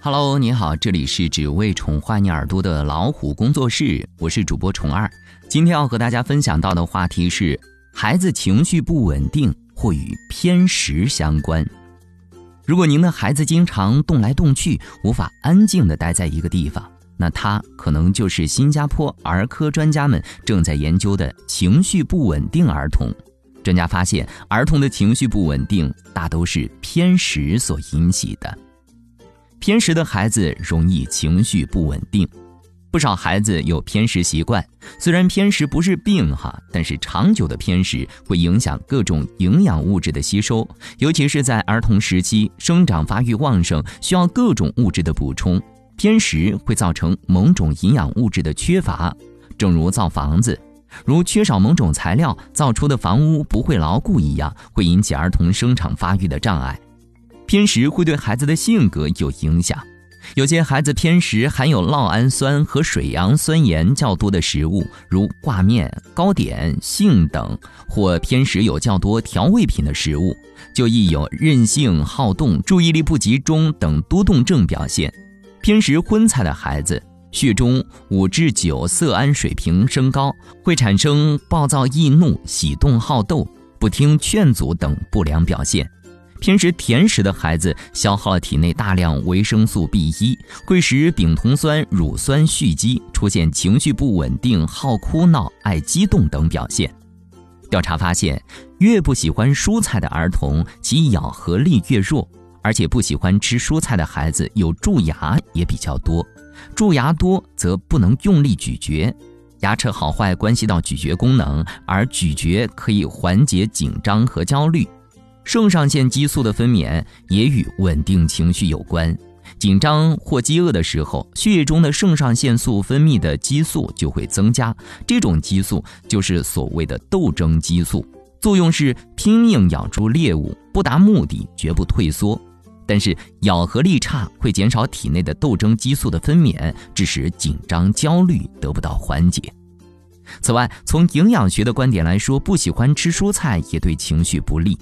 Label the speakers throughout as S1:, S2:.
S1: Hello，你好，这里是只为宠坏你耳朵的老虎工作室，我是主播虫二。今天要和大家分享到的话题是：孩子情绪不稳定或与偏食相关。如果您的孩子经常动来动去，无法安静地待在一个地方，那他可能就是新加坡儿科专家们正在研究的情绪不稳定儿童。专家发现，儿童的情绪不稳定大都是偏食所引起的。偏食的孩子容易情绪不稳定，不少孩子有偏食习惯。虽然偏食不是病哈，但是长久的偏食会影响各种营养物质的吸收，尤其是在儿童时期，生长发育旺盛，需要各种物质的补充。偏食会造成某种营养物质的缺乏，正如造房子，如缺少某种材料，造出的房屋不会牢固一样，会引起儿童生长发育的障碍。偏食会对孩子的性格有影响，有些孩子偏食含有酪氨酸和水杨酸盐较多的食物，如挂面、糕点、杏等，或偏食有较多调味品的食物，就易有任性、好动、注意力不集中等多动症表现。偏食荤菜的孩子，血中五至九色胺水平升高，会产生暴躁易怒、喜动好斗、不听劝阻等不良表现。偏食甜食的孩子消耗了体内大量维生素 B 一，会使丙酮酸乳酸蓄积，出现情绪不稳定、好哭闹、爱激动等表现。调查发现，越不喜欢蔬菜的儿童，其咬合力越弱，而且不喜欢吃蔬菜的孩子有蛀牙也比较多。蛀牙多则不能用力咀嚼，牙齿好坏关系到咀嚼功能，而咀嚼可以缓解紧张和焦虑。肾上腺激素的分娩也与稳定情绪有关。紧张或饥饿的时候，血液中的肾上腺素分泌的激素就会增加。这种激素就是所谓的斗争激素，作用是拼命咬住猎物，不达目的绝不退缩。但是咬合力差会减少体内的斗争激素的分娩，致使紧张焦虑得不到缓解。此外，从营养学的观点来说，不喜欢吃蔬菜也对情绪不利。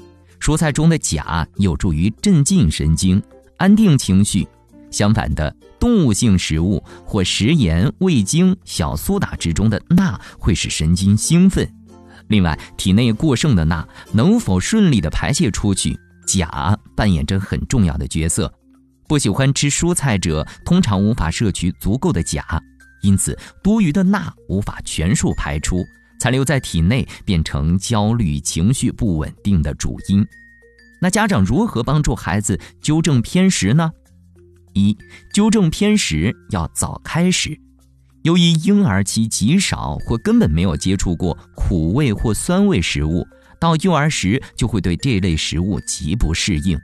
S1: 蔬菜中的钾有助于镇静神经、安定情绪。相反的，动物性食物或食盐、味精、小苏打之中的钠会使神经兴奋。另外，体内过剩的钠能否顺利的排泄出去，钾扮演着很重要的角色。不喜欢吃蔬菜者通常无法摄取足够的钾，因此多余的钠无法全数排出。残留在体内，变成焦虑、情绪不稳定的主因。那家长如何帮助孩子纠正偏食呢？一、纠正偏食要早开始。由于婴儿期极少或根本没有接触过苦味或酸味食物，到幼儿时就会对这类食物极不适应。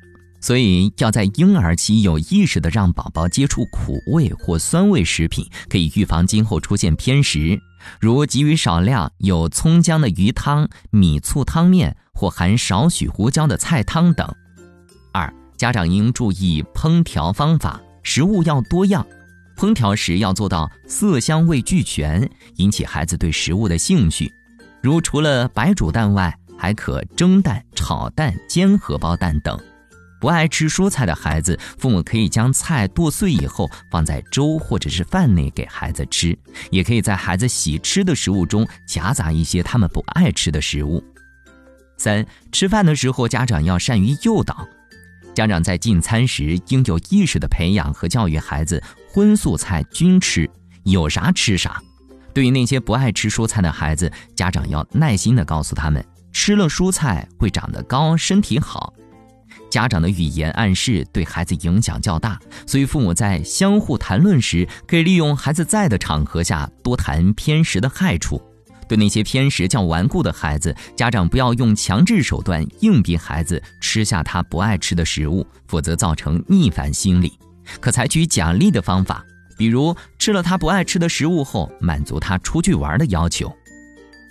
S1: 所以要在婴儿期有意识地让宝宝接触苦味或酸味食品，可以预防今后出现偏食。如给予少量有葱姜的鱼汤、米醋汤面或含少许胡椒的菜汤等。二、家长应注意烹调方法，食物要多样，烹调时要做到色香味俱全，引起孩子对食物的兴趣。如除了白煮蛋外，还可蒸蛋、炒蛋、煎荷包蛋等。不爱吃蔬菜的孩子，父母可以将菜剁碎以后放在粥或者是饭内给孩子吃，也可以在孩子喜吃的食物中夹杂一些他们不爱吃的食物。三、吃饭的时候，家长要善于诱导。家长在进餐时应有意识地培养和教育孩子荤素菜均吃，有啥吃啥。对于那些不爱吃蔬菜的孩子，家长要耐心地告诉他们，吃了蔬菜会长得高，身体好。家长的语言暗示对孩子影响较大，所以父母在相互谈论时，可以利用孩子在的场合下多谈偏食的害处。对那些偏食较顽固的孩子，家长不要用强制手段硬逼孩子吃下他不爱吃的食物，否则造成逆反心理。可采取奖励的方法，比如吃了他不爱吃的食物后，满足他出去玩的要求。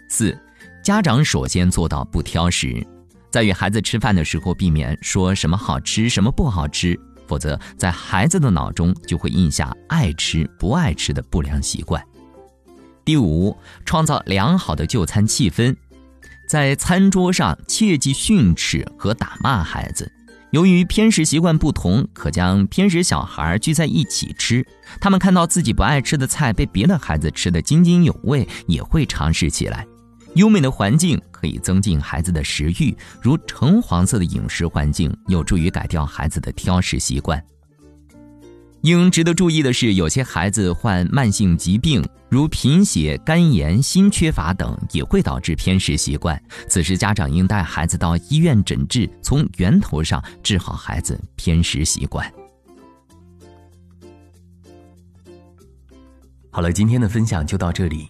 S1: 四，家长首先做到不挑食。在与孩子吃饭的时候，避免说什么好吃什么不好吃，否则在孩子的脑中就会印下爱吃不爱吃的不良习惯。第五，创造良好的就餐气氛，在餐桌上切忌训斥和打骂孩子，由于偏食习惯不同，可将偏食小孩聚在一起吃。他们看到自己不爱吃的菜被别的孩子吃得津津有味，也会尝试起来。优美的环境可以增进孩子的食欲，如橙黄色的饮食环境有助于改掉孩子的挑食习惯。应值得注意的是，有些孩子患慢性疾病，如贫血、肝炎、锌缺乏等，也会导致偏食习惯。此时，家长应带孩子到医院诊治，从源头上治好孩子偏食习惯。
S2: 好了，今天的分享就到这里，